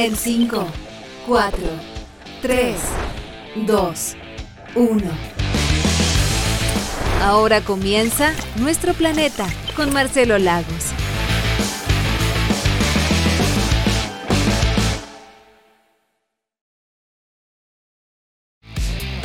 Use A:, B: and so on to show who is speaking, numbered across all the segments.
A: En 5, 4, 3, 2, 1. Ahora comienza Nuestro Planeta con Marcelo Lagos.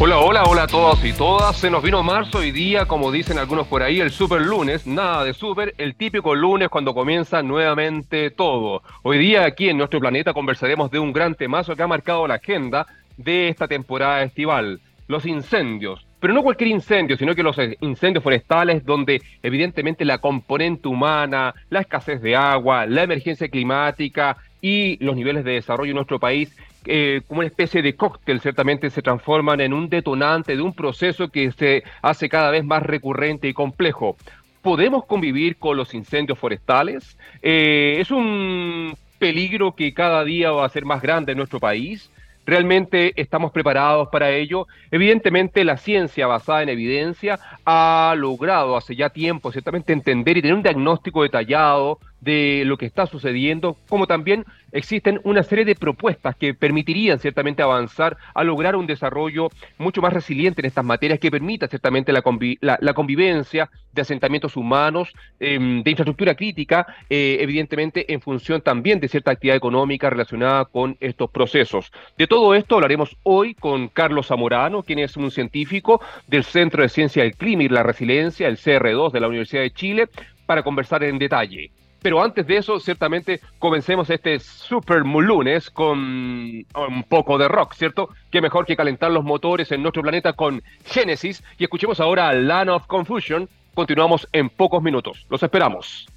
B: Hola, hola, hola a todos y todas. Se nos vino marzo hoy día, como dicen algunos por ahí, el super lunes. Nada de super, el típico lunes cuando comienza nuevamente todo. Hoy día aquí en nuestro planeta conversaremos de un gran temazo que ha marcado la agenda de esta temporada estival, los incendios. Pero no cualquier incendio, sino que los incendios forestales donde evidentemente la componente humana, la escasez de agua, la emergencia climática y los niveles de desarrollo en nuestro país eh, como una especie de cóctel, ciertamente se transforman en un detonante de un proceso que se hace cada vez más recurrente y complejo. ¿Podemos convivir con los incendios forestales? Eh, ¿Es un peligro que cada día va a ser más grande en nuestro país? ¿Realmente estamos preparados para ello? Evidentemente la ciencia basada en evidencia ha logrado hace ya tiempo ciertamente entender y tener un diagnóstico detallado de lo que está sucediendo, como también existen una serie de propuestas que permitirían ciertamente avanzar a lograr un desarrollo mucho más resiliente en estas materias que permita ciertamente la, convivencia de asentamientos humanos, em, de infraestructura crítica, eh, evidentemente en función también de cierta actividad económica relacionada con estos procesos. De todo esto hablaremos hoy con Carlos Zamorano, quien es un científico del Centro de Ciencia del Clima y la Resiliencia, el CR2 de la Universidad de Chile, para conversar en detalle. Pero antes de eso, ciertamente, comencemos este Super Lunes con un poco de rock, ¿cierto? Qué mejor que calentar los motores en nuestro planeta con Genesis. Y escuchemos ahora Land of Confusion. Continuamos en pocos minutos. Los esperamos.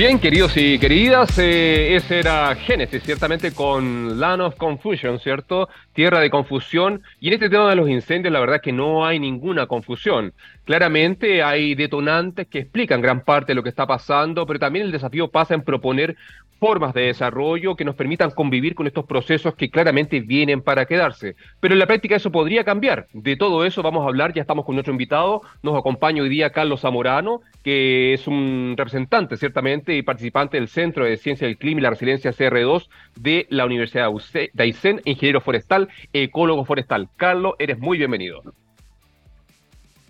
B: Bien, queridos y queridas, eh, ese era Génesis, ciertamente con Land of Confusion, ¿cierto? Tierra de confusión. Y en este tema de los incendios, la verdad es que no hay ninguna confusión. Claramente hay detonantes que explican gran parte de lo que está pasando, pero también el desafío pasa en proponer formas de desarrollo que nos permitan convivir con estos procesos que claramente vienen para quedarse. Pero en la práctica eso podría cambiar. De todo eso vamos a hablar, ya estamos con nuestro invitado, nos acompaña hoy día Carlos Zamorano, que es un representante ciertamente y participante del Centro de Ciencia del Clima y la Resiliencia CR2 de la Universidad de Aysén, ingeniero forestal, ecólogo forestal. Carlos, eres muy bienvenido.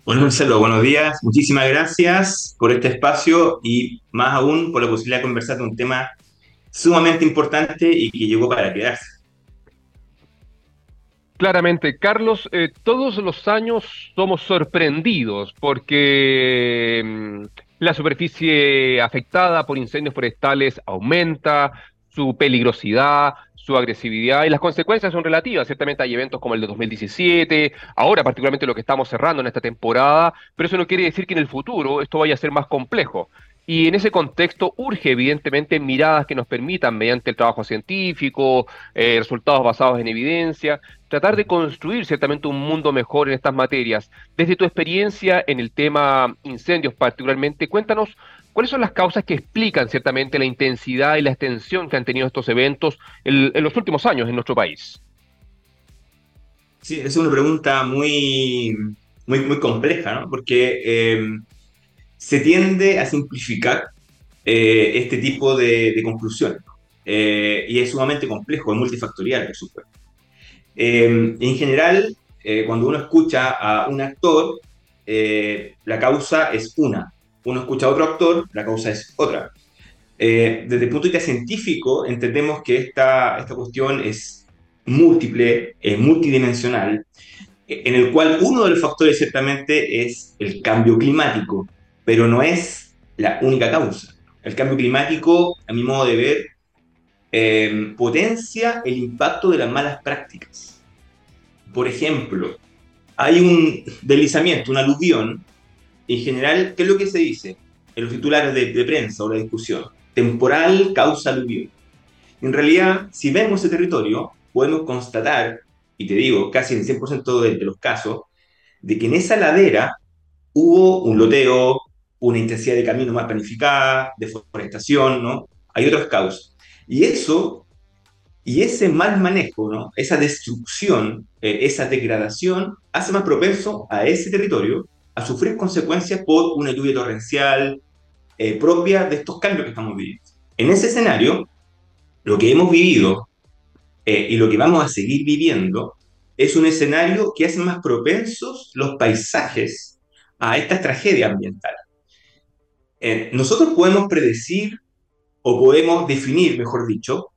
C: Bueno, Marcelo, buenos días. Muchísimas gracias por este espacio y más aún por la posibilidad de conversar de un tema sumamente importante y que llegó para quedarse.
B: Claramente, Carlos, eh, todos los años somos sorprendidos porque mm, la superficie afectada por incendios forestales aumenta, su peligrosidad, su agresividad y las consecuencias son relativas. Ciertamente hay eventos como el de 2017, ahora particularmente lo que estamos cerrando en esta temporada, pero eso no quiere decir que en el futuro esto vaya a ser más complejo. Y en ese contexto urge evidentemente miradas que nos permitan, mediante el trabajo científico, eh, resultados basados en evidencia, tratar de construir ciertamente un mundo mejor en estas materias. Desde tu experiencia en el tema incendios particularmente, cuéntanos cuáles son las causas que explican ciertamente la intensidad y la extensión que han tenido estos eventos en, los últimos años en nuestro país.
C: Sí, es una pregunta muy, muy, muy compleja, ¿no? Porque... Eh, se tiende a simplificar eh, este tipo de, conclusiones. Eh, y es sumamente complejo, es multifactorial, por supuesto. Eh, en general, cuando uno escucha a un actor, la causa es una. Uno escucha a otro actor, la causa es otra. desde el punto de vista científico, entendemos que esta, esta cuestión es múltiple, es multidimensional, en el cual uno de los factores ciertamente es el cambio climático pero no es la única causa. El cambio climático, a mi modo de ver, em, potencia el impacto de las malas prácticas. Por ejemplo, hay un deslizamiento, un aluvión, en general, ¿qué es lo que se dice en los titulares de, prensa o la discusión? Temporal causa aluvión. En realidad, si vemos ese territorio, podemos constatar, y te digo, casi en el 100% de, de los casos, de que en esa ladera hubo un loteo, una intensidad de camino más planificada, deforestación, ¿no? Hay otras causas. Y eso, y ese mal manejo, ¿no? Esa destrucción, eh, esa degradación, hace más propenso a ese territorio a sufrir consecuencias por una lluvia torrencial eh, propia de estos cambios que estamos viviendo. En ese escenario, lo que hemos vivido eh, y lo que vamos a seguir viviendo es un escenario que hace más propensos los paisajes a estas tragedias ambientales. Eh, nosotros podemos predecir o podemos definir, mejor dicho,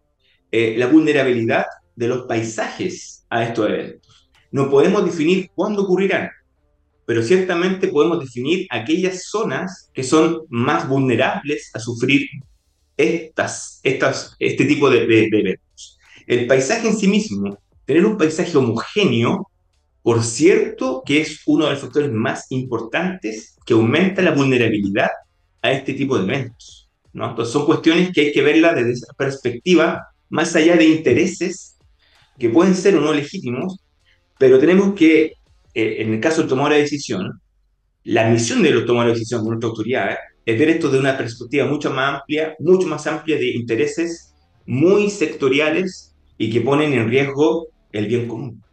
C: eh, la vulnerabilidad de los paisajes a estos eventos. No podemos definir cuándo ocurrirán, pero ciertamente podemos definir aquellas zonas que son más vulnerables a sufrir estas, estas, este tipo de, de, de eventos. El paisaje en sí mismo, tener un paisaje homogéneo, por cierto, que es uno de los factores más importantes que aumenta la vulnerabilidad a este tipo de eventos. ¿no? Entonces son cuestiones que hay que verlas desde esa perspectiva, más allá de intereses que pueden ser o no legítimos, pero tenemos que, eh, en el caso del tomar de decisión, la misión de los tomadores de decisión de nuestra autoridad es ver esto de una perspectiva mucho más amplia, mucho más amplia de intereses muy sectoriales y que ponen en riesgo el bien común.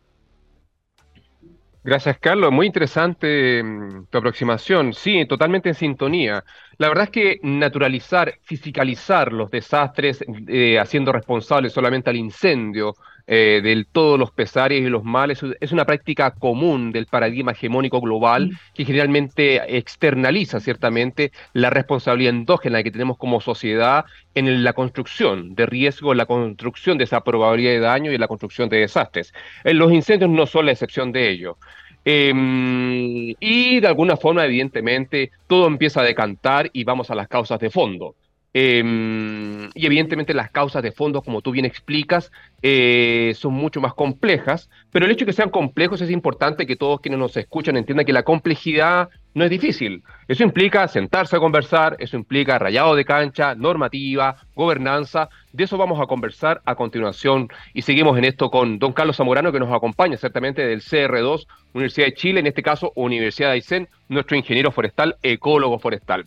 B: Gracias, Carlos. Muy interesante mm, tu aproximación. Sí, totalmente en sintonía. La verdad es que naturalizar, fisicalizar los desastres, eh, haciendo responsable solamente al incendio eh, de todos los pesares y los males, es una práctica común del paradigma hegemónico global mm. que generalmente externaliza ciertamente la responsabilidad endógena que tenemos como sociedad en la construcción de riesgo, en la construcción de esa probabilidad de daño y en la construcción de desastres. En los incendios no son la excepción de ello. Em, y de alguna forma, evidentemente, todo empieza a decantar y vamos a las causas de fondo. Em, y evidentemente las causas de fondo, como tú bien explicas, eh, son mucho más complejas, pero el hecho de que sean complejos es importante que todos quienes nos escuchan entiendan que la complejidad no es difícil. Eso implica sentarse a conversar, eso implica rayado de cancha, normativa, gobernanza. De eso vamos a conversar a continuación y seguimos en esto con don Carlos Zamorano que nos acompaña certamente del CR2, Universidad de Chile, en este caso Universidad de Aysén, nuestro ingeniero forestal, ecólogo forestal.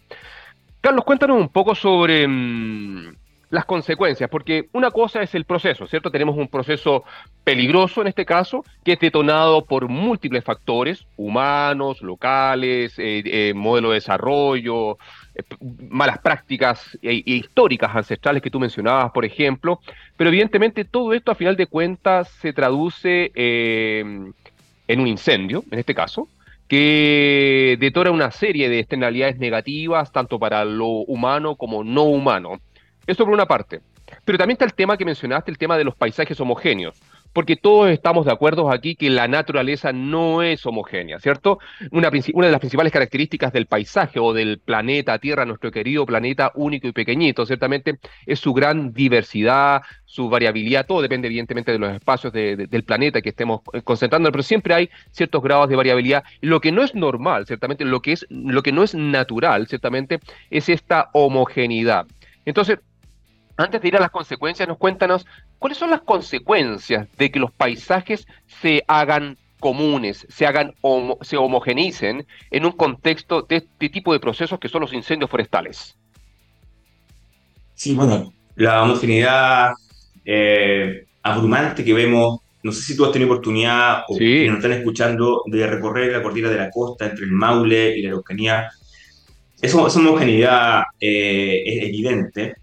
B: Carlos, cuéntanos un poco sobre mm, las consecuencias, porque una cosa es el proceso, ¿cierto? Tenemos un proceso peligroso en este caso, que es detonado por múltiples factores, humanos, locales, eh, eh, modelo de desarrollo, eh, malas prácticas e, e, históricas ancestrales que tú mencionabas, por ejemplo, pero evidentemente todo esto a final de cuentas se traduce en un incendio, en este caso, que detona una serie de externalidades negativas, tanto para lo humano como no humano. Eso por una parte. Pero también está el tema que mencionaste, el tema de los paisajes homogéneos, porque todos estamos de acuerdo aquí que la naturaleza no es homogénea, ¿cierto? Una, de las principales características del paisaje o del planeta Tierra, nuestro querido planeta único y pequeñito, ciertamente, es su gran diversidad, su variabilidad, todo depende evidentemente de los espacios del planeta que estemos concentrando, pero siempre hay ciertos grados de variabilidad. Lo que no es normal, ciertamente, lo que, es, lo que no es natural, ciertamente, es esta homogeneidad. Entonces, antes de ir a las consecuencias, nos cuéntanos cuáles son las consecuencias de que los paisajes se hagan comunes, se hagan se homogeneicen en un contexto de este tipo de procesos que son los incendios forestales.
C: Sí, bueno, la homogeneidad eh, abrumante que vemos, no sé si tú has tenido oportunidad o que nos están escuchando de recorrer la cordillera de la costa entre el Maule y la Araucanía. Esa, esa homogeneidad eh, es evidente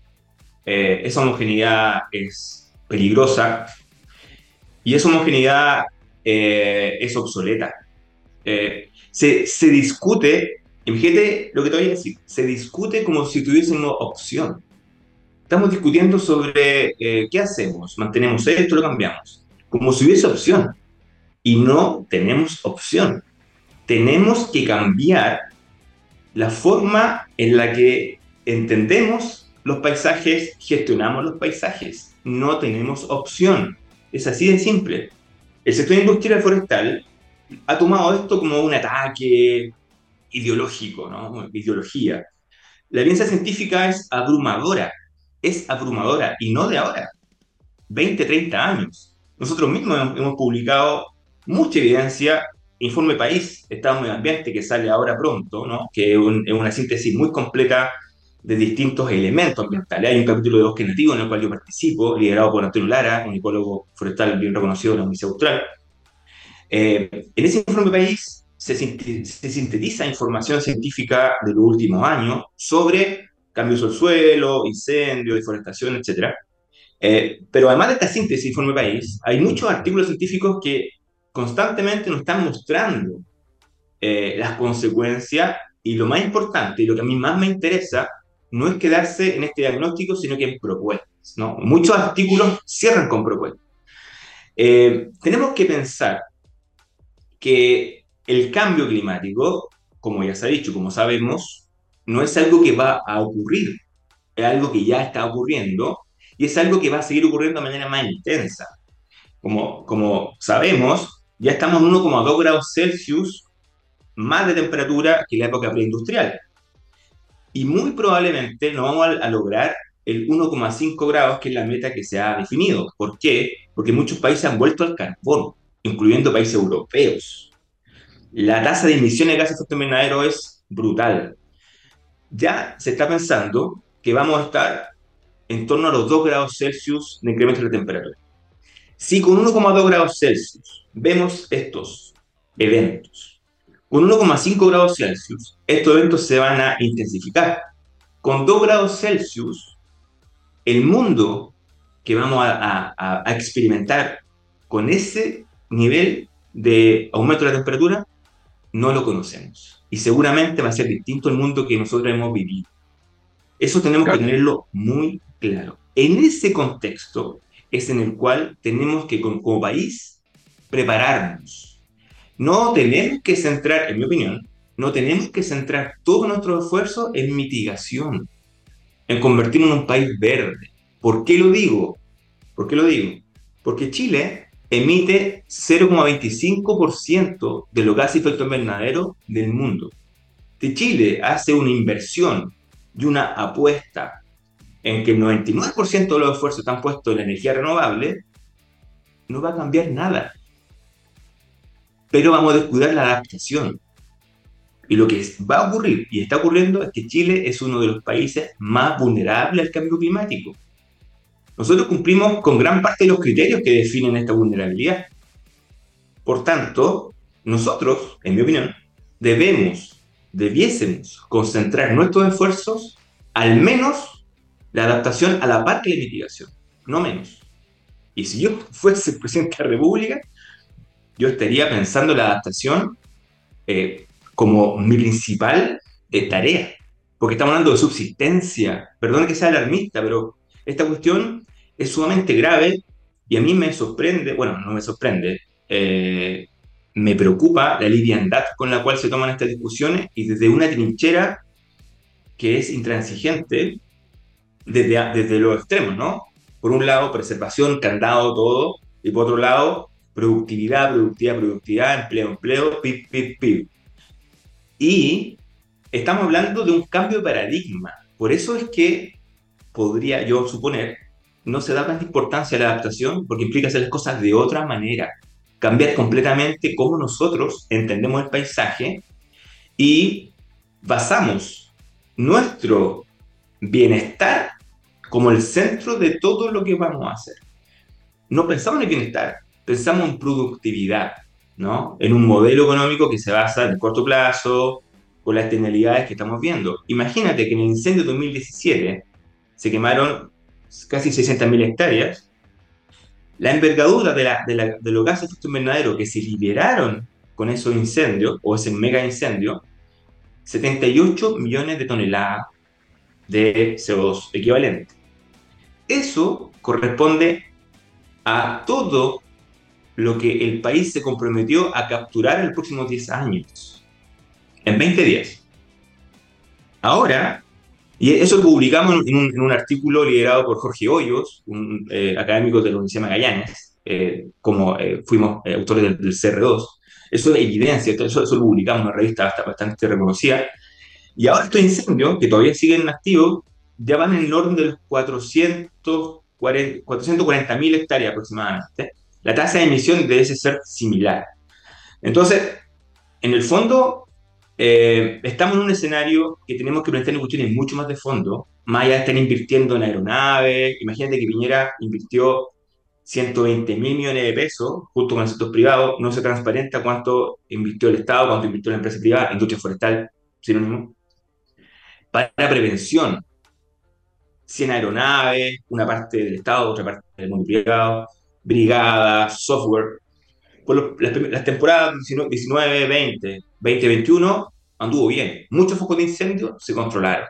C: eh, esa homogeneidad es peligrosa y esa homogeneidad eh, es obsoleta. Eh, se, se, discute, fíjate lo que te voy a decir, se discute como si tuviésemos opción. Estamos discutiendo sobre qué hacemos, mantenemos esto, lo cambiamos, como si hubiese opción. Y no tenemos opción. Tenemos que cambiar la forma en la que entendemos los paisajes, gestionamos los paisajes. No tenemos opción. Es así de simple. El sector industrial forestal ha tomado esto como un ataque ideológico, ¿no? Ideología. La evidencia científica es abrumadora. Es abrumadora y no de ahora. 20, 30 años. Nosotros mismos hemos publicado mucha evidencia. Informe País, Estado Medio Ambiente, que sale ahora pronto, ¿no? que es, es una síntesis muy completa de distintos elementos ambientales. Hay un capítulo de Bosque Nativo en el cual yo participo, liderado por Antonio Lara, un ecólogo forestal bien reconocido de la Universidad Austral. Eh, en ese informe país se, se, sintetiza información científica de los últimos años sobre cambios del suelo, incendios, deforestación, etc. Eh, pero además de esta síntesis Informe País, hay muchos artículos científicos que constantemente nos están mostrando eh, las consecuencias y lo más importante y lo que a mí más me interesa no es quedarse en este diagnóstico, sino que en propuestas. ¿no? Muchos artículos cierran con propuestas. Eh, tenemos que pensar que el cambio climático, como ya se ha dicho, como sabemos, no es algo que va a ocurrir, es algo que ya está ocurriendo y es algo que va a seguir ocurriendo de manera más intensa. Como, como sabemos, ya estamos en 1,2 grados Celsius más de temperatura que la época preindustrial. Y muy probablemente no vamos a, lograr el 1,5 grados, que es la meta que se ha definido. ¿Por qué? Porque muchos países han vuelto al carbón, incluyendo países europeos. La tasa de emisiones de gases de efecto invernadero es brutal. Ya se está pensando que vamos a estar en torno a los 2 grados Celsius de incremento de la temperatura. Si con 1,2 grados Celsius vemos estos eventos, con 1,5 grados Celsius, estos eventos se van a intensificar. Con 2 grados Celsius, el mundo que vamos a, a experimentar con ese nivel de aumento de la temperatura, no lo conocemos. Y seguramente va a ser distinto el mundo que nosotros hemos vivido. Eso tenemos que tenerlo muy claro. En ese contexto es en el cual tenemos que, como, país, prepararnos. No tenemos que centrar, en mi opinión, no tenemos que centrar todo nuestro esfuerzo en mitigación, en convertirnos en un país verde. ¿Por qué lo digo? ¿Por qué lo digo? Porque Chile emite 0,25% de los gases de efecto invernadero del mundo. Si Chile hace una inversión y una apuesta en que el 99% de los esfuerzos están puestos en la energía renovable, no va a cambiar nada. Pero vamos a descuidar la adaptación. Y lo que va a ocurrir, y está ocurriendo, es que Chile es uno de los países más vulnerables al cambio climático. Nosotros cumplimos con gran parte de los criterios que definen esta vulnerabilidad. Por tanto, nosotros, en mi opinión, debemos, debiésemos concentrar nuestros esfuerzos al menos la adaptación a la parte de la mitigación, no menos. Y si yo fuese presidente de la República, yo estaría pensando en la adaptación eh, como mi principal eh, tarea, porque estamos hablando de subsistencia. Perdón que sea alarmista, pero esta cuestión es sumamente grave y a mí me sorprende, bueno, no me sorprende, eh, me preocupa la liviandad con la cual se toman estas discusiones y desde una trinchera que es intransigente desde, desde los extremos, ¿no? Por un lado, preservación, candado, todo, y por otro lado, productividad, productividad, productividad, empleo, empleo, pip, pip, pip. Y estamos hablando de un cambio de paradigma. Por eso es que podría yo suponer no se da tanta importancia a la adaptación porque implica hacer las cosas de otra manera, cambiar completamente cómo nosotros entendemos el paisaje y basamos nuestro bienestar como el centro de todo lo que vamos a hacer. No pensamos en el bienestar, pensamos en productividad, ¿no? En un modelo económico que se basa en el corto plazo, con las externalidades que estamos viendo. Imagínate que en el incendio de 2017 se quemaron casi 600.000 hectáreas. La envergadura de, la, de, los gases de efecto invernadero que se liberaron con esos incendios, o ese mega incendio, 78 millones de toneladas de CO2 equivalente. Eso corresponde a todo lo que el país se comprometió a capturar en los próximos 10 años, en 20 días. Ahora, y eso lo publicamos en un, artículo liderado por Jorge Hoyos, un eh, académico de la Universidad Magallanes, eh, como eh, fuimos autores del, CR2. Eso es evidencia, eso, eso lo publicamos en una revista bastante reconocida, y ahora estos incendios, que todavía siguen activos, ya van en el orden de los 440 mil hectáreas aproximadamente. La tasa de emisión debe ser similar. Entonces, en el fondo, eh, estamos en un escenario que tenemos que plantear cuestiones mucho más de fondo, más allá de estar invirtiendo en aeronaves. Imagínate que Piñera invirtió 120 mil millones de pesos junto con el sector privado. No se transparenta cuánto invirtió el Estado, cuánto invirtió la empresa privada, industria forestal, sinónimo para prevención. 100 aeronaves, una parte del Estado, otra parte del mundo privado, brigadas, software. Las, las, temporadas 19, 20, 2021 anduvo bien. Muchos focos de incendio se controlaron.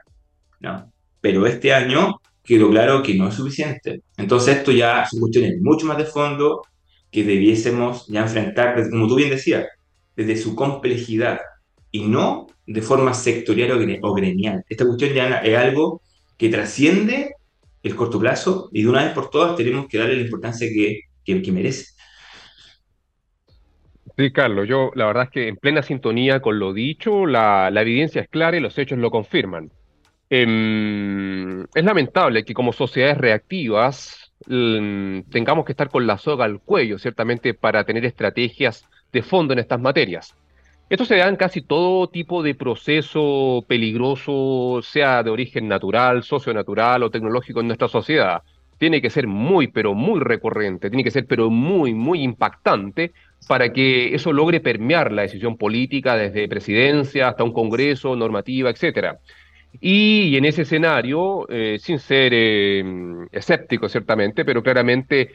C: ¿no? Pero este año quedó claro que no es suficiente. Entonces esto ya son cuestiones mucho más de fondo que debiésemos ya enfrentar, como tú bien decías, desde su complejidad y no de forma sectorial o gremial. Esta cuestión ya es algo que trasciende el corto plazo y de una vez por todas tenemos que darle la importancia que, que, merece.
B: Sí, Carlos, yo la verdad es que en plena sintonía con lo dicho, la, la evidencia es clara y los hechos lo confirman. Eh, es lamentable que como sociedades reactivas tengamos que estar con la soga al cuello, ciertamente, para tener estrategias de fondo en estas materias. Esto se da en casi todo tipo de proceso peligroso, sea de origen natural, socio-natural o tecnológico en nuestra sociedad. Tiene que ser muy, pero muy recurrente, tiene que ser, pero muy, muy impactante para que eso logre permear la decisión política desde presidencia hasta un congreso, normativa, etcétera. Y, en ese escenario, eh, sin ser eh, escéptico ciertamente, pero claramente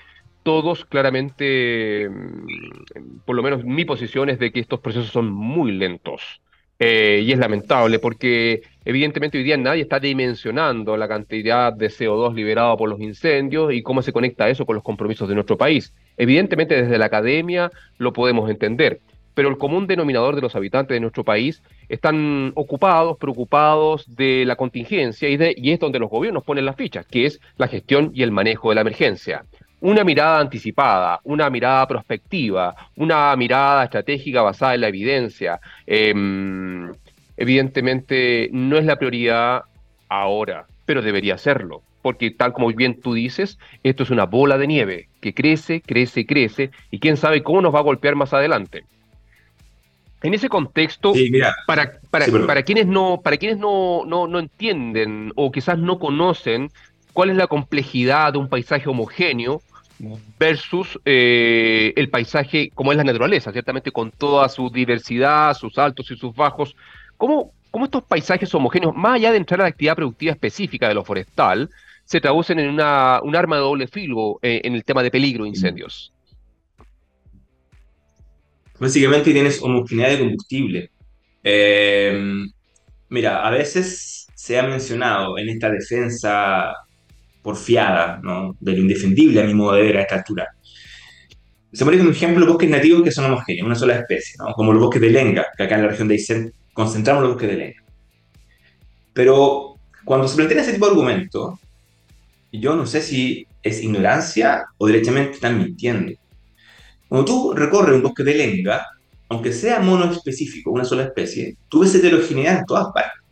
B: todos claramente, mm, por lo menos mi posición es de que estos procesos son muy lentos. Eh, y es lamentable porque evidentemente hoy día nadie está dimensionando la cantidad de CO2 liberado por los incendios y cómo se conecta eso con los compromisos de nuestro país. Evidentemente desde la academia lo podemos entender, pero el común denominador de los habitantes de nuestro país están ocupados, preocupados de la contingencia y, de, y es donde los gobiernos ponen las fichas, que es la gestión y el manejo de la emergencia una mirada anticipada, una mirada prospectiva, una mirada estratégica basada en la evidencia. Em, evidentemente no es la prioridad ahora, pero debería serlo, porque tal como bien tú dices, esto es una bola de nieve que crece, crece, crece, y quién sabe cómo nos va a golpear más adelante. En ese contexto, para, para, quienes, no, para quienes no, no, no entienden o quizás no conocen cuál es la complejidad de un paisaje homogéneo versus eh, el paisaje como es la naturaleza, ciertamente con toda su diversidad, sus altos y sus bajos. ¿Cómo, cómo estos paisajes homogéneos, más allá de entrar a la actividad productiva específica de lo forestal, se traducen en una, un arma de doble filo eh, en el tema de peligro de incendios?
C: Básicamente tienes homogeneidad de combustible. Eh, mira, a veces se ha mencionado en esta defensa porfiada, ¿no? de lo indefendible a mi modo de ver a esta altura. Se pone como ejemplo los bosques nativos que son homogéneos, una sola especie, ¿no? como los bosques de Lenga, que acá en la región de Aysén concentramos los bosques de Lenga. Pero cuando se plantea ese tipo de argumento, yo no sé si es ignorancia o directamente están mintiendo. Cuando tú recorres un bosque de Lenga, aunque sea mono específico, una sola especie, tú ves heterogeneidad en todas partes.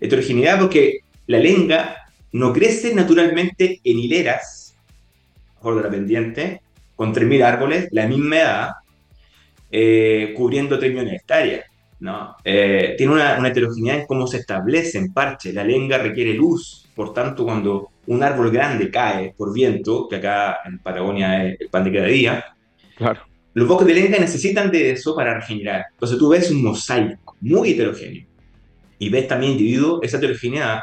C: Heterogeneidad porque la lenga no crece naturalmente en hileras, mejor de la pendiente, con 3.000 árboles, la misma edad, eh, cubriendo 3 millones de hectáreas. ¿no? Eh, tiene una, heterogeneidad en cómo se establece en parche. La lenga requiere luz, por tanto, cuando un árbol grande cae por viento, que acá en Patagonia es el pan de cada día, claro. los bosques de lenga necesitan de eso para regenerar. Entonces tú ves un mosaico muy heterogéneo y ves también individuos, esa heterogeneidad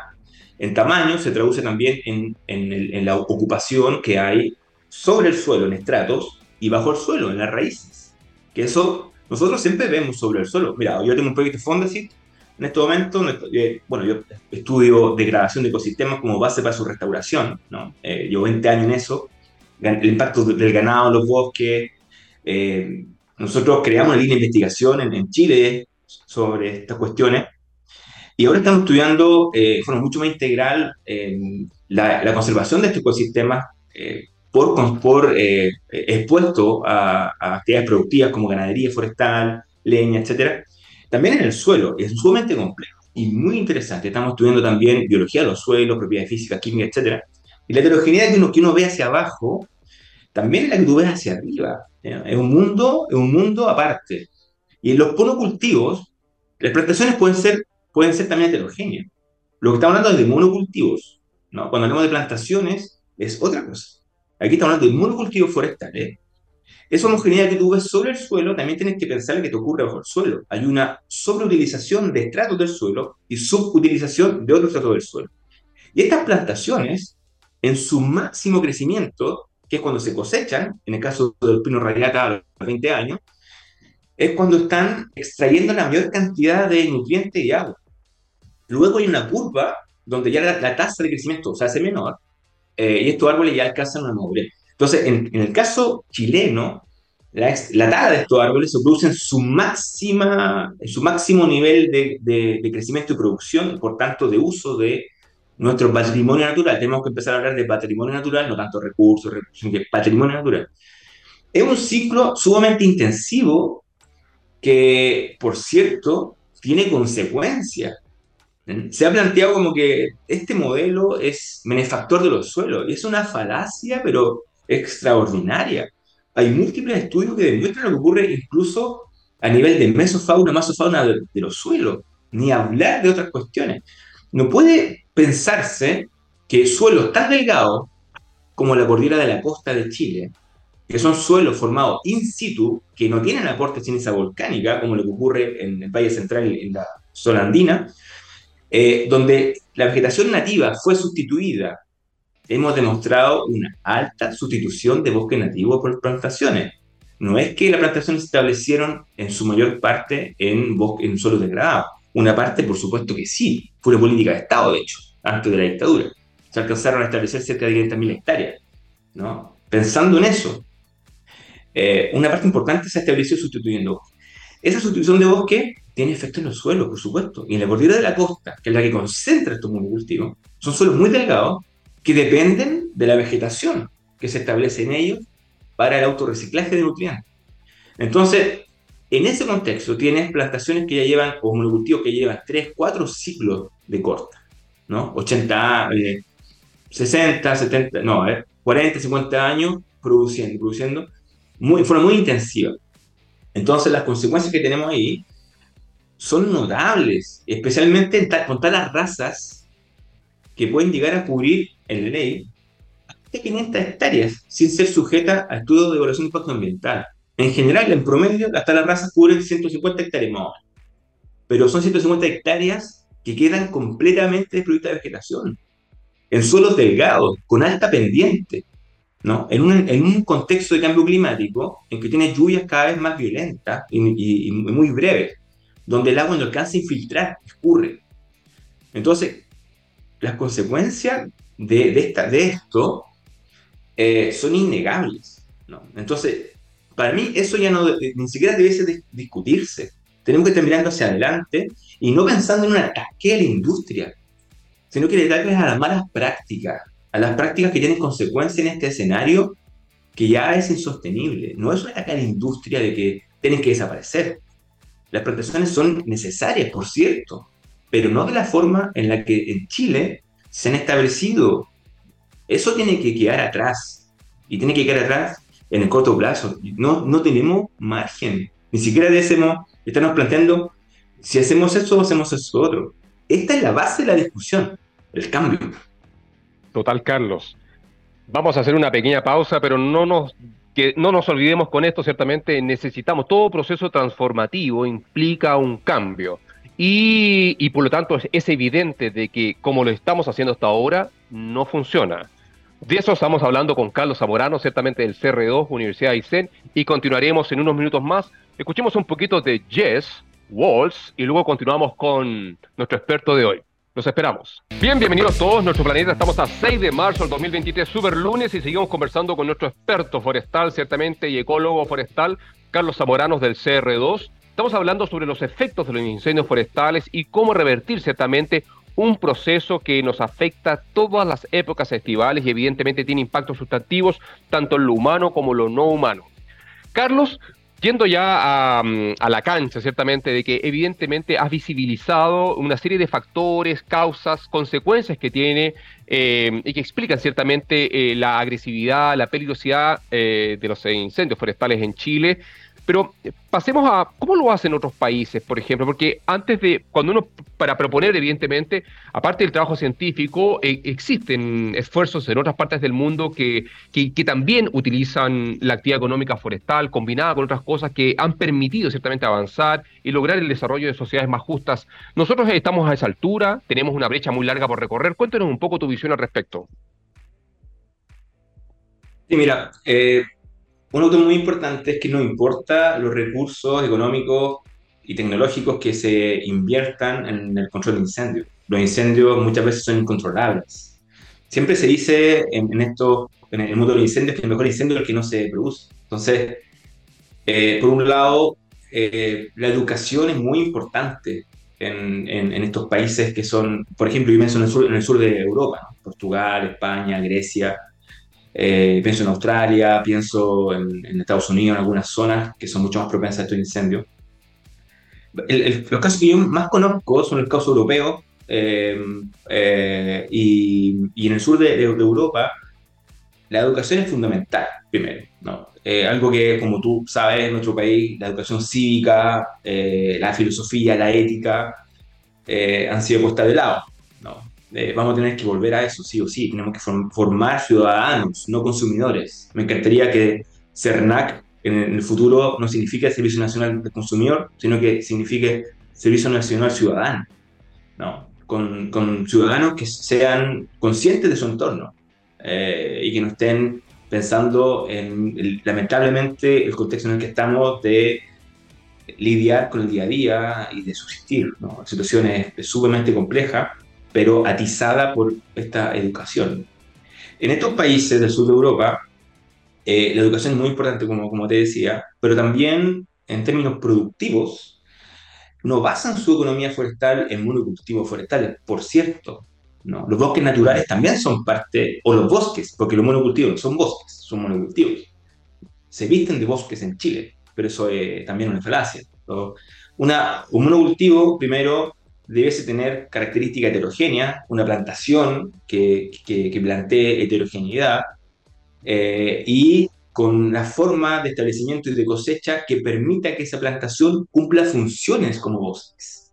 C: en tamaño se traduce también en, la ocupación que hay sobre el suelo, en estratos, y bajo el suelo, en las raíces. Que eso nosotros siempre vemos sobre el suelo. Mira, yo tengo un proyecto de Fondesit en este momento, eh, bueno, yo estudio degradación de ecosistemas como base para su restauración, ¿no? Eh, llevo 20 años en eso, el impacto del ganado en los bosques. Eh, nosotros creamos una línea de investigación en, en Chile sobre estas cuestiones y ahora estamos estudiando eh, de forma mucho más integral la, conservación de estos ecosistemas eh, por, por eh, expuesto a, actividades productivas como ganadería forestal, leña, etc. También en el suelo, es sumamente complejo y muy interesante. Estamos estudiando también biología de los suelos, propiedades físicas, químicas, etc. Y la heterogeneidad que uno, que uno ve hacia abajo, también es la que tú ves hacia arriba. Es un mundo, es un mundo aparte. Y en los monocultivos, las plantaciones pueden ser pueden ser también heterogéneas. Lo que estamos hablando es de monocultivos. ¿no? Cuando hablamos de plantaciones, es otra cosa. Aquí estamos hablando de monocultivos forestales. Esa homogeneidad que tú ves sobre el suelo, también tienes que pensar que te ocurre bajo el suelo. Hay una sobreutilización de estratos del suelo y subutilización de otros estratos del suelo. Y estas plantaciones, en su máximo crecimiento, que es cuando se cosechan, en el caso del pino radiata a los 20 años, es cuando están extrayendo la mayor cantidad de nutrientes y agua. Luego hay una curva donde ya la, tasa de crecimiento se hace menor eh, y estos árboles ya alcanzan una madurez. Entonces, en, el caso chileno, la, la, tala de estos árboles se produce en su, máxima, en su máximo nivel de, de, crecimiento y producción, por tanto, de uso de nuestro patrimonio natural. Tenemos que empezar a hablar de patrimonio natural, no tanto recursos, sino que patrimonio natural. Es un ciclo sumamente intensivo que, por cierto, tiene consecuencias. Se ha planteado como que este modelo es benefactor de los suelos, y es una falacia, pero extraordinaria. Hay múltiples estudios que demuestran lo que ocurre incluso a nivel de mesofauna, masofauna de, de los suelos, ni hablar de otras cuestiones. No puede pensarse que suelos tan delgados como la cordillera de la costa de Chile, que son suelos formados in situ, que no tienen aporte ceniza volcánica, como lo que ocurre en el Valle Central, en la zona andina, eh, donde la vegetación nativa fue sustituida. Hemos demostrado una alta sustitución de bosque nativo por plantaciones. No es que las plantaciones se establecieron en su mayor parte en, bosque, en suelos degradados. Una parte, por supuesto que sí, fue una política de Estado, de hecho, antes de la dictadura. Se alcanzaron a establecer cerca de 500.000 hectáreas. ¿no? Pensando en eso, eh, una parte importante se estableció sustituyendo bosque. Esa sustitución de bosque tiene efecto en los suelos, por supuesto. Y en la cordillera de la costa, que es la que concentra estos monocultivos, son suelos muy delgados que dependen de la vegetación que se establece en ellos para el autorreciclaje de nutrientes. Entonces, en ese contexto tienes plantaciones que ya llevan, o monocultivos que llevan 3, 4 ciclos de corta, ¿no? 80, 60, 70, no, 40, 50 años produciendo, produciendo, muy, de forma muy intensiva. Entonces las consecuencias que tenemos ahí son notables, especialmente con las razas que pueden llegar a cubrir en ley hasta 500 hectáreas sin ser sujetas a estudios de evaluación de impacto ambiental. En general, en promedio, hasta las razas cubren 150 hectáreas más. Pero son 150 hectáreas que quedan completamente desprovistas de vegetación, en suelos delgados, con alta pendiente. ¿No? En, un, en un contexto de cambio climático en que tiene lluvias cada vez más violentas y, muy breves, donde el agua no alcanza a infiltrar, escurre. Entonces, las consecuencias de, de, esta, de esto eh, son innegables. ¿no? Entonces, para mí eso ya no ni siquiera debe discutirse. Tenemos que estar mirando hacia adelante y no pensando en un ataque a la industria, sino que le ataques a las malas prácticas, a las prácticas que tienen consecuencias en este escenario que ya es insostenible. No es una la industria de que tienen que desaparecer. Las plantaciones son necesarias, por cierto, pero no de la forma en la que en Chile se han establecido. Eso tiene que quedar atrás. Y tiene que quedar atrás en el corto plazo. No, no tenemos margen. Ni siquiera decimos, estamos planteando si hacemos eso o hacemos eso otro. Esta es la base de la discusión, el cambio.
B: Total, Carlos. Vamos a hacer una pequeña pausa, pero no nos, que no nos olvidemos con esto, ciertamente necesitamos, todo proceso transformativo implica un cambio. Y, por lo tanto es evidente de que como lo estamos haciendo hasta ahora, no funciona. De eso estamos hablando con Carlos Zamorano, ciertamente del CR2, Universidad de Aysén, y continuaremos en unos minutos más. Escuchemos un poquito de Jess Walls y luego continuamos con nuestro experto de hoy. Los esperamos. Bien, bienvenidos todos. Nuestro planeta estamos a 6 de marzo del 2023, super lunes, y seguimos conversando con nuestro experto forestal, ciertamente, y ecólogo forestal, Carlos Zamoranos del CR2. Estamos hablando sobre los efectos de los incendios forestales y cómo revertir ciertamente un proceso que nos afecta todas las épocas estivales y evidentemente tiene impactos sustantivos tanto en lo humano como en lo no humano. Carlos, Yendo ya mm, a, la cancha, ciertamente, de que evidentemente has visibilizado una serie de factores, causas, consecuencias que tiene eh, y que explican ciertamente eh, la agresividad, la peligrosidad eh, de los incendios forestales en Chile. Pero eh, pasemos a cómo lo hacen otros países, por ejemplo, porque antes de, cuando uno, para proponer, evidentemente, aparte del trabajo científico, eh, existen esfuerzos en otras partes del mundo que, que, también utilizan la actividad económica forestal combinada con otras cosas que han permitido ciertamente avanzar y lograr el desarrollo de sociedades más justas. Nosotros estamos a esa altura, tenemos una brecha muy larga por recorrer. Cuéntanos un poco tu visión al respecto.
C: Sí, mira, eh, un auto muy importante es que no importa los recursos económicos y tecnológicos que se inviertan en el control de incendios. Los incendios muchas veces son incontrolables. Siempre se dice en, esto, en el mundo de los incendios, que el mejor incendio es el que no se produce. Entonces, eh, por un lado, eh, la educación es muy importante en, en, estos países que son, por ejemplo, yo en el sur, en el sur de Europa, Portugal, España, Grecia, eh, pienso en Australia, pienso en, Estados Unidos, en algunas zonas que son mucho más propensas a estos incendios. los casos que yo más conozco son el caso europeo eh, eh, y, y, en el sur de, Europa la educación es fundamental, primero. ¿no? algo que, como tú sabes, en nuestro país, la educación cívica, la filosofía, la ética, han sido puestas de lado. ¿no? Eh, vamos a tener que volver a eso, sí o sí. Tenemos que formar ciudadanos, no consumidores. Me encantaría que CERNAC en el futuro no signifique Servicio Nacional del Consumidor, sino que signifique Servicio Nacional Ciudadano. ¿no? Con, con ciudadanos que sean conscientes de su entorno eh, y que no estén pensando en, lamentablemente, el contexto en el que estamos de lidiar con el día a día y de subsistir. ¿no? La situación es sumamente compleja pero atizada por esta educación. En estos países del sur de Europa, eh, la educación es muy importante, como, como te decía, pero también en términos productivos, no basan su economía forestal en monocultivos forestales. Por cierto, ¿no? los bosques naturales también son parte, o los bosques, porque los monocultivos no son bosques, son monocultivos. Se visten de bosques en Chile, pero eso es también una falacia. Una, un monocultivo, primero, debe tener características heterogéneas, una plantación que, que, plantee heterogeneidad eh, y con una forma de establecimiento y de cosecha que permita que esa plantación cumpla funciones como bosques.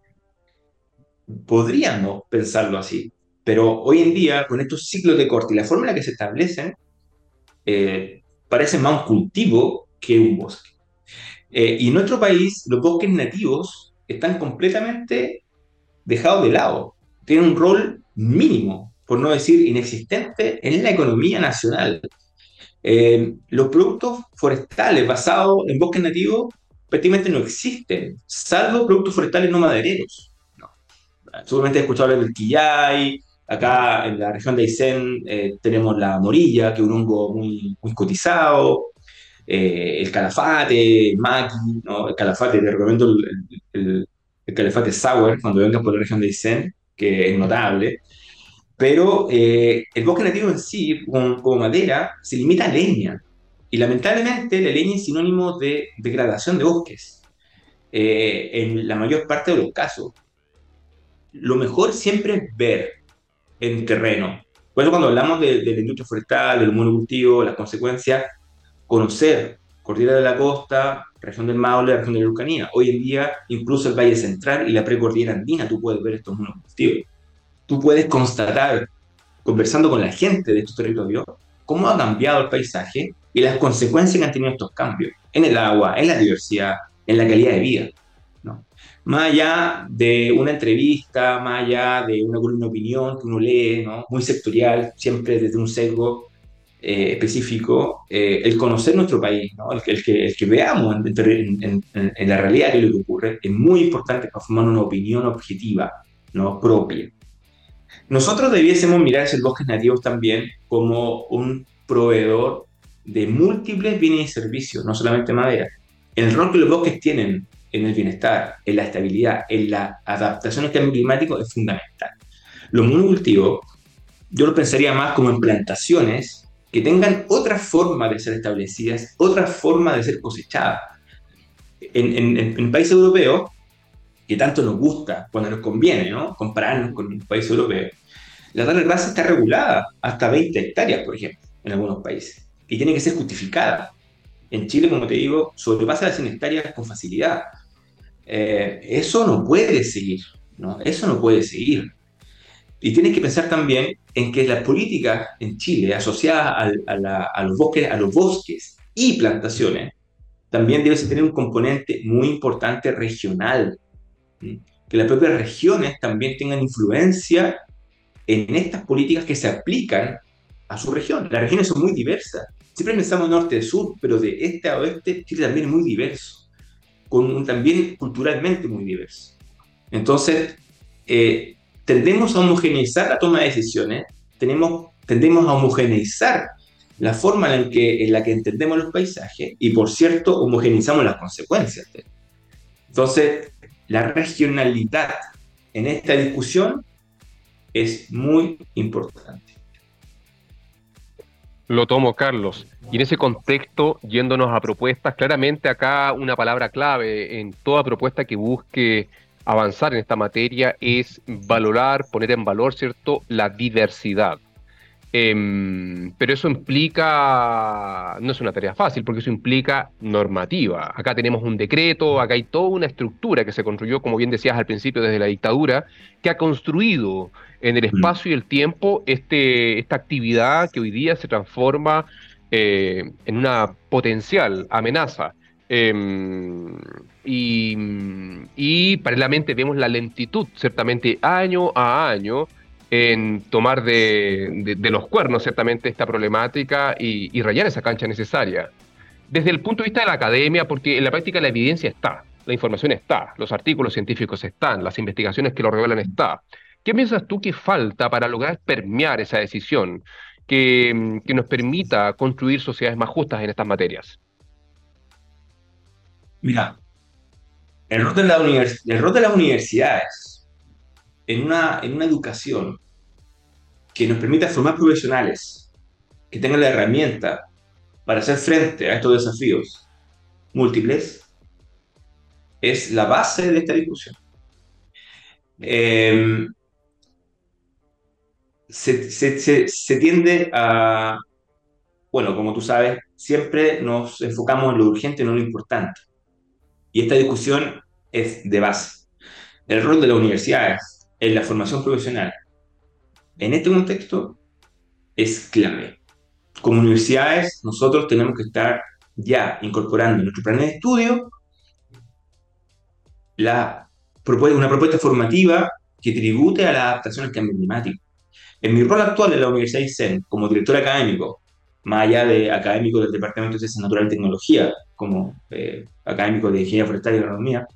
C: Podríamos pensarlo así, pero hoy en día, con estos ciclos de corte y la forma en la que se establecen, eh, parece más un cultivo que un bosque. Eh, y en nuestro país, los bosques nativos están completamente dejado de lado. Tiene un rol mínimo, por no decir inexistente, en la economía nacional. Eh, los productos forestales basados en bosques nativos prácticamente no existen, salvo productos forestales no madereros. Seguramente he escuchado hablar del quillay, acá en la región de Aysén eh, tenemos la morilla, que es un hongo muy, cotizado, eh, el calafate, el maqui, ¿no? el calafate, te recomiendo el calefate sour cuando vengas por la región de Isen, que es notable. Pero eh, el bosque nativo en sí, como, madera, se limita a leña. Y lamentablemente la leña es sinónimo de degradación de bosques. Eh, en la mayor parte de los casos. Lo mejor siempre es ver en terreno. Por eso cuando hablamos de, de la industria forestal, del monocultivo, las consecuencias, conocer Cordillera de la Costa, región del Maule, región de la Lucanía. Hoy en día, incluso el Valle Central y la precordillera andina, tú puedes ver estos monocultivos. Tú puedes constatar, conversando con la gente de estos territorios, cómo ha cambiado el paisaje y las consecuencias que han tenido estos cambios en el agua, en la diversidad, en la calidad de vida. ¿no? Más allá de una entrevista, más allá de una columna de opinión que uno lee, ¿no? muy sectorial, siempre desde un sesgo eh, específico, eh, el conocer nuestro país, ¿no? el, el, que, el, que, veamos en, en, la realidad que lo que ocurre, es muy importante para formar una opinión objetiva, ¿no? propia. Nosotros debiésemos mirar esos bosques nativos también como un proveedor de múltiples bienes y servicios, no solamente madera. El rol que los bosques tienen en el bienestar, en la estabilidad, en la adaptación al cambio climático es fundamental. Los monocultivos, yo lo pensaría más como en plantaciones que tengan otra forma de ser establecidas, otra forma de ser cosechadas. En, en, países europeos, que tanto nos gusta cuando nos conviene, ¿no? Compararnos con un país europeo, la tala raza está regulada hasta 20 hectáreas, por ejemplo, en algunos países, y tiene que ser justificada. en Chile, como te digo, sobrepasa las 100 hectáreas con facilidad. Eh, eso no puede seguir, ¿no? Eso no puede seguir. Y tienes que pensar también en que las políticas en Chile asociadas a, los bosques, a los bosques y plantaciones también deben tener un componente muy importante regional. Que las propias regiones también tengan influencia en estas políticas que se aplican a su región. Las regiones son muy diversas. Siempre pensamos norte-sur, pero de este a oeste Chile también es muy diverso, con también culturalmente muy diverso. Entonces, eh, tendemos a homogeneizar la toma de decisiones, tenemos, tendemos a homogeneizar la forma en, la que entendemos los paisajes y, por cierto, homogeneizamos las consecuencias. Entonces, la regionalidad en esta discusión es muy importante.
B: Lo tomo, Carlos. Y en ese contexto, yéndonos a propuestas, claramente acá una palabra clave en toda propuesta que busque avanzar en esta materia es valorar, poner en valor, ¿cierto?, la diversidad. Em, pero eso implica, no es una tarea fácil, porque eso implica normativa. Acá tenemos un decreto, acá hay toda una estructura que se construyó, como bien decías al principio, desde la dictadura, que ha construido en el espacio y el tiempo este, esta actividad que hoy día se transforma eh, en una potencial amenaza. Em, y, paralelamente vemos la lentitud, ciertamente año a año, en tomar de, los cuernos, ciertamente, esta problemática y, y, rayar esa cancha necesaria. Desde el punto de vista de la academia, porque en la práctica la evidencia está, la información está, los artículos científicos están, las investigaciones que lo revelan está. ¿Qué piensas tú que falta para lograr permear esa decisión que, que nos permita construir sociedades más justas en estas materias?
C: Mira, el rol de, las universidades en una, en una educación que nos permita formar profesionales que tengan la herramienta para hacer frente a estos desafíos múltiples es la base de esta discusión. Em, se, se, se, tiende a, bueno, como tú sabes, siempre nos enfocamos en lo urgente, no en lo importante. Y esta discusión es de base. El rol de las universidades en la formación profesional en este contexto es clave. Como universidades, nosotros tenemos que estar ya incorporando en nuestro plan de estudio la, una propuesta formativa que tribute a la adaptación al cambio climático. En mi rol actual en la Universidad de ICEN, como director académico, más allá de académico del Departamento de Ciencias Naturales y Tecnología, como eh, académico de Ingeniería Forestal y Agronomía,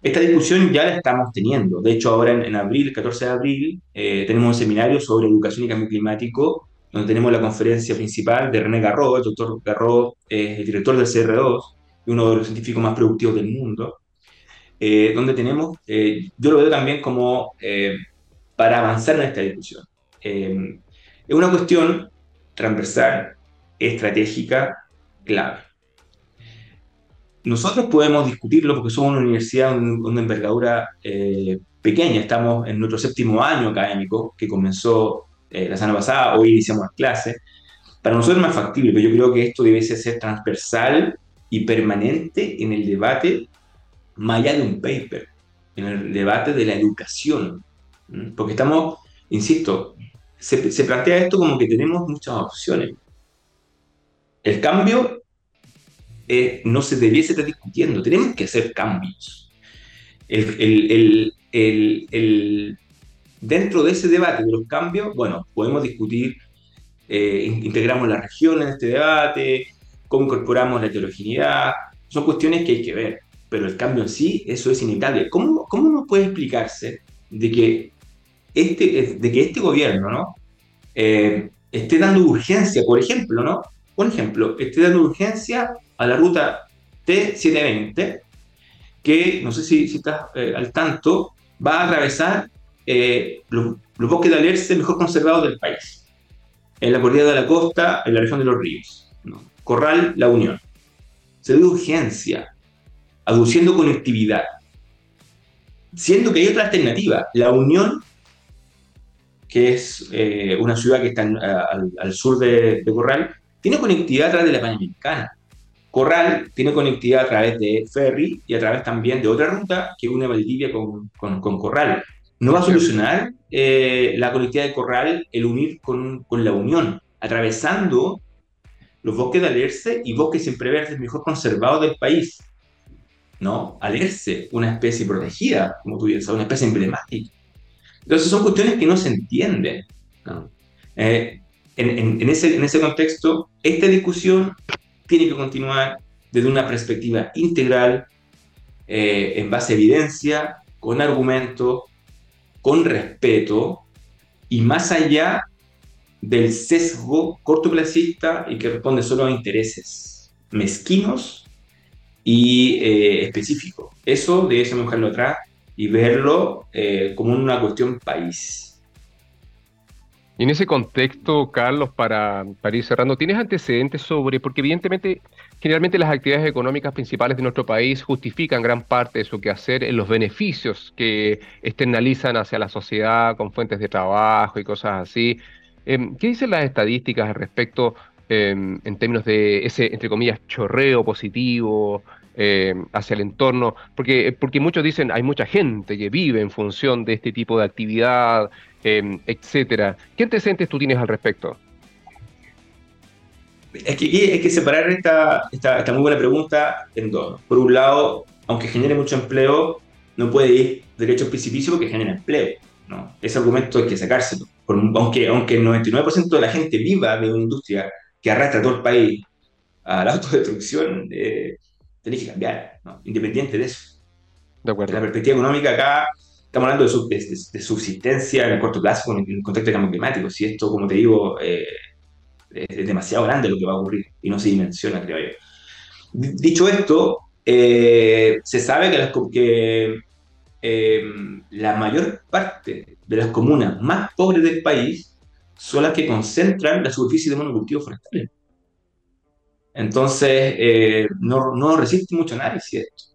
C: esta discusión ya la estamos teniendo. De hecho, ahora en, abril, el 14 de abril, eh, tenemos un seminario sobre educación y cambio climático, donde tenemos la conferencia principal de René Garro. El doctor Garro es el director del CR2 y uno de los científicos más productivos del mundo, eh, donde tenemos, eh, yo lo veo también como para avanzar en esta discusión. es una cuestión transversal, estratégica, clave. Nosotros podemos discutirlo porque somos una universidad de una envergadura eh, pequeña, estamos en nuestro séptimo año académico, que comenzó eh, la semana pasada, hoy iniciamos las clases. Para nosotros es más factible, pero yo creo que esto debe ser transversal y permanente en el debate, más allá de un paper, en el debate de la educación. Porque estamos, insisto, se, se plantea esto como que tenemos muchas opciones. El cambio eh, no se debiese estar discutiendo. Tenemos que hacer cambios. dentro de ese debate de los cambios, bueno, podemos discutir, eh, integramos las regiones en este debate, cómo incorporamos la heterogeneidad, son cuestiones que hay que ver, pero el cambio en sí, eso es inevitable. ¿Cómo, cómo nos puede explicarse de que este, de que este gobierno ¿no? Eh, esté dando urgencia, por ejemplo, ¿no? Por ejemplo, esté dando urgencia a la ruta T720, que no sé si, si estás eh, al tanto, va a atravesar eh, los, bosques de alerce mejor conservados del país, en la cordillera de la costa, en la región de los ríos. Corral, La Unión. Se da urgencia, aduciendo conectividad, siendo que hay otra alternativa. La Unión, que es eh, una ciudad que está al, sur de, Corral, tiene conectividad a través de la Panamericana Corral tiene conectividad a través de ferry y a través también de otra ruta que une Valdivia con, con, Corral. No va a solucionar eh, la conectividad de Corral el unir con, con, la Unión, atravesando los bosques de Alerce y bosques siempre verdes mejor conservados del país. ¿no? Alerce, una especie protegida, como tú dices, una especie emblemática. Entonces son cuestiones que no se entienden. Eh, en, ese, en ese contexto, esta discusión tiene que continuar desde una perspectiva integral, eh, en base a evidencia, con argumentos, con respeto y más allá del sesgo cortoplacista y que responde solo a intereses mezquinos y eh, específicos. Eso debe dejarlo atrás y verlo eh, como una cuestión país.
B: Y en ese contexto, Carlos, para, ir cerrando, ¿tienes antecedentes sobre, porque evidentemente, generalmente las actividades económicas principales de nuestro país justifican gran parte de su quehacer en los beneficios que externalizan hacia la sociedad con fuentes de trabajo y cosas así? Em, ¿Qué dicen las estadísticas al respecto em, en términos de ese, entre comillas, chorreo positivo em, hacia el entorno? Porque, porque muchos dicen, hay mucha gente que vive en función de este tipo de actividad, etcétera. ¿Qué antecedentes tú tienes al respecto?
C: Es que hay que separar esta, esta, esta, muy buena pregunta en dos. Por un lado, aunque genere mucho empleo, no puede ir derecho al precipicio porque genera empleo. ¿no? Ese argumento hay que sacárselo. aunque, aunque el 99% de la gente viva de una industria que arrastra a todo el país a la autodestrucción, eh, tenés que cambiar, ¿no? independiente de eso. De acuerdo. La perspectiva económica acá estamos hablando de, de, subsistencia en el corto plazo en el contexto de cambio climático. Si esto, como te digo, eh, es demasiado grande lo que va a ocurrir y no se dimensiona, creo yo. Dicho esto, eh, se sabe que, las, que eh, la mayor parte de las comunas más pobres del país son las que concentran la superficie de monocultivos forestales. Entonces, no, no resiste mucho análisis esto.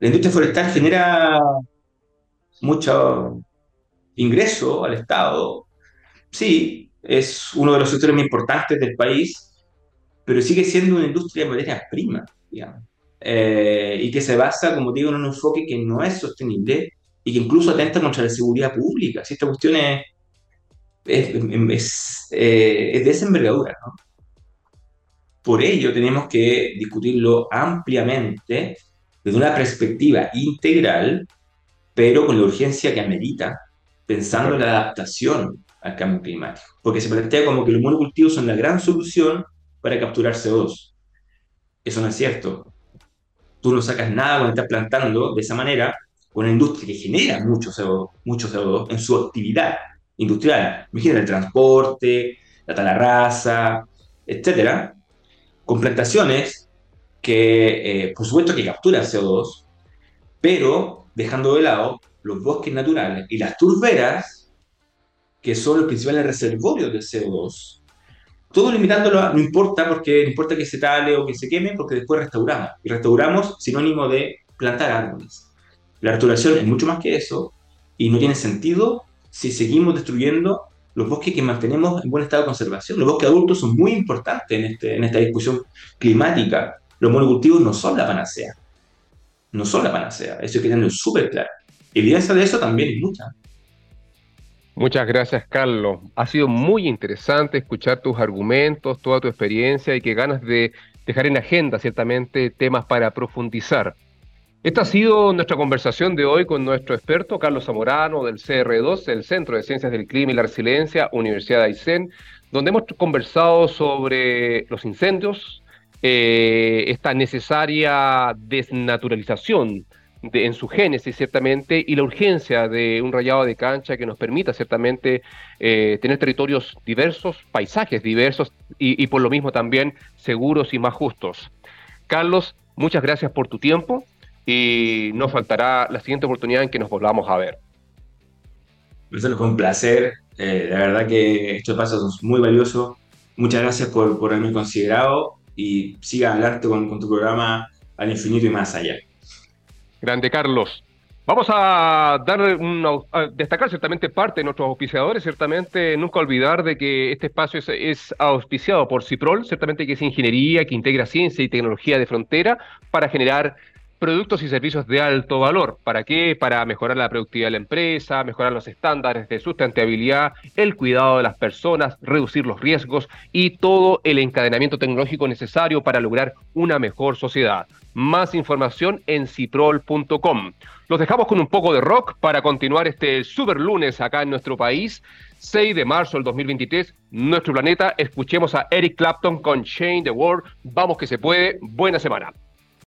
C: La industria forestal genera mucho ingreso al Estado. Sí, es uno de los sectores más importantes del país, pero sigue siendo una industria de materias primas, digamos. Eh, y que se basa, como digo, en un enfoque que no es sostenible y que incluso atenta contra la seguridad pública. Si esta cuestión es, es, es, eh, es de esa envergadura, ¿no? Por ello tenemos que discutirlo ampliamente desde una perspectiva integral pero con la urgencia que amerita, pensando en la adaptación al cambio climático. Porque se plantea como que los monocultivos son la gran solución para capturar CO2. Eso no es cierto. Tú no sacas nada cuando estás plantando de esa manera con una industria que genera mucho CO2, mucho CO2 en su actividad industrial. Imagina el transporte, la talarraza, etcétera, con plantaciones que, eh, por supuesto, que capturan CO2, pero dejando de lado los bosques naturales y las turberas, que son los principales reservorios del CO2, todo limitándolo no importa porque no importa que se tale o que se queme porque después restauramos. Y restauramos sinónimo de plantar árboles. La restauración es mucho más que eso y no tiene sentido si seguimos destruyendo los bosques que mantenemos en buen estado de conservación. Los bosques adultos son muy importantes en, este, en esta discusión climática. Los monocultivos no son la panacea no son la panacea. Eso hay que tenerlo súper claro. Evidencia de eso también hay mucha.
B: Muchas gracias, Carlos. Ha sido muy interesante escuchar tus argumentos, toda tu experiencia y que ganas de dejar en agenda, ciertamente, temas para profundizar. Esta ha sido nuestra conversación de hoy con nuestro experto, Carlos Zamorano, del CR2, el Centro de Ciencias del Clima y la Resiliencia, Universidad de Aysén, donde hemos conversado sobre los incendios, eh, esta necesaria desnaturalización en su génesis, ciertamente, y la urgencia de un rayado de cancha que nos permita, ciertamente, eh, tener territorios diversos, paisajes diversos y, por lo mismo también seguros y más justos. Carlos, muchas gracias por tu tiempo y nos faltará la siguiente oportunidad en que nos volvamos a ver.
C: Marcelo, fue un placer. Eh, la verdad que estos pasos son muy valiosos. Muchas gracias por, por haberme considerado y siga adelante con, con tu programa al infinito y más allá.
B: Grande Carlos. Vamos a dar destacar ciertamente parte de nuestros auspiciadores, ciertamente nunca olvidar de que este espacio es, auspiciado por Ciprol, ciertamente que es ingeniería que integra ciencia y tecnología de frontera para generar productos y servicios de alto valor. ¿Para qué? Para mejorar la productividad de la empresa, mejorar los estándares de sustentabilidad, el cuidado de las personas, reducir los riesgos y todo el encadenamiento tecnológico necesario para lograr una mejor sociedad. Más información en ciprol.com. Los dejamos con un poco de rock para continuar este super lunes acá en nuestro país. 6 de marzo del 2023, nuestro planeta. Escuchemos a Eric Clapton con Chain the World. Vamos que se puede. Buena semana.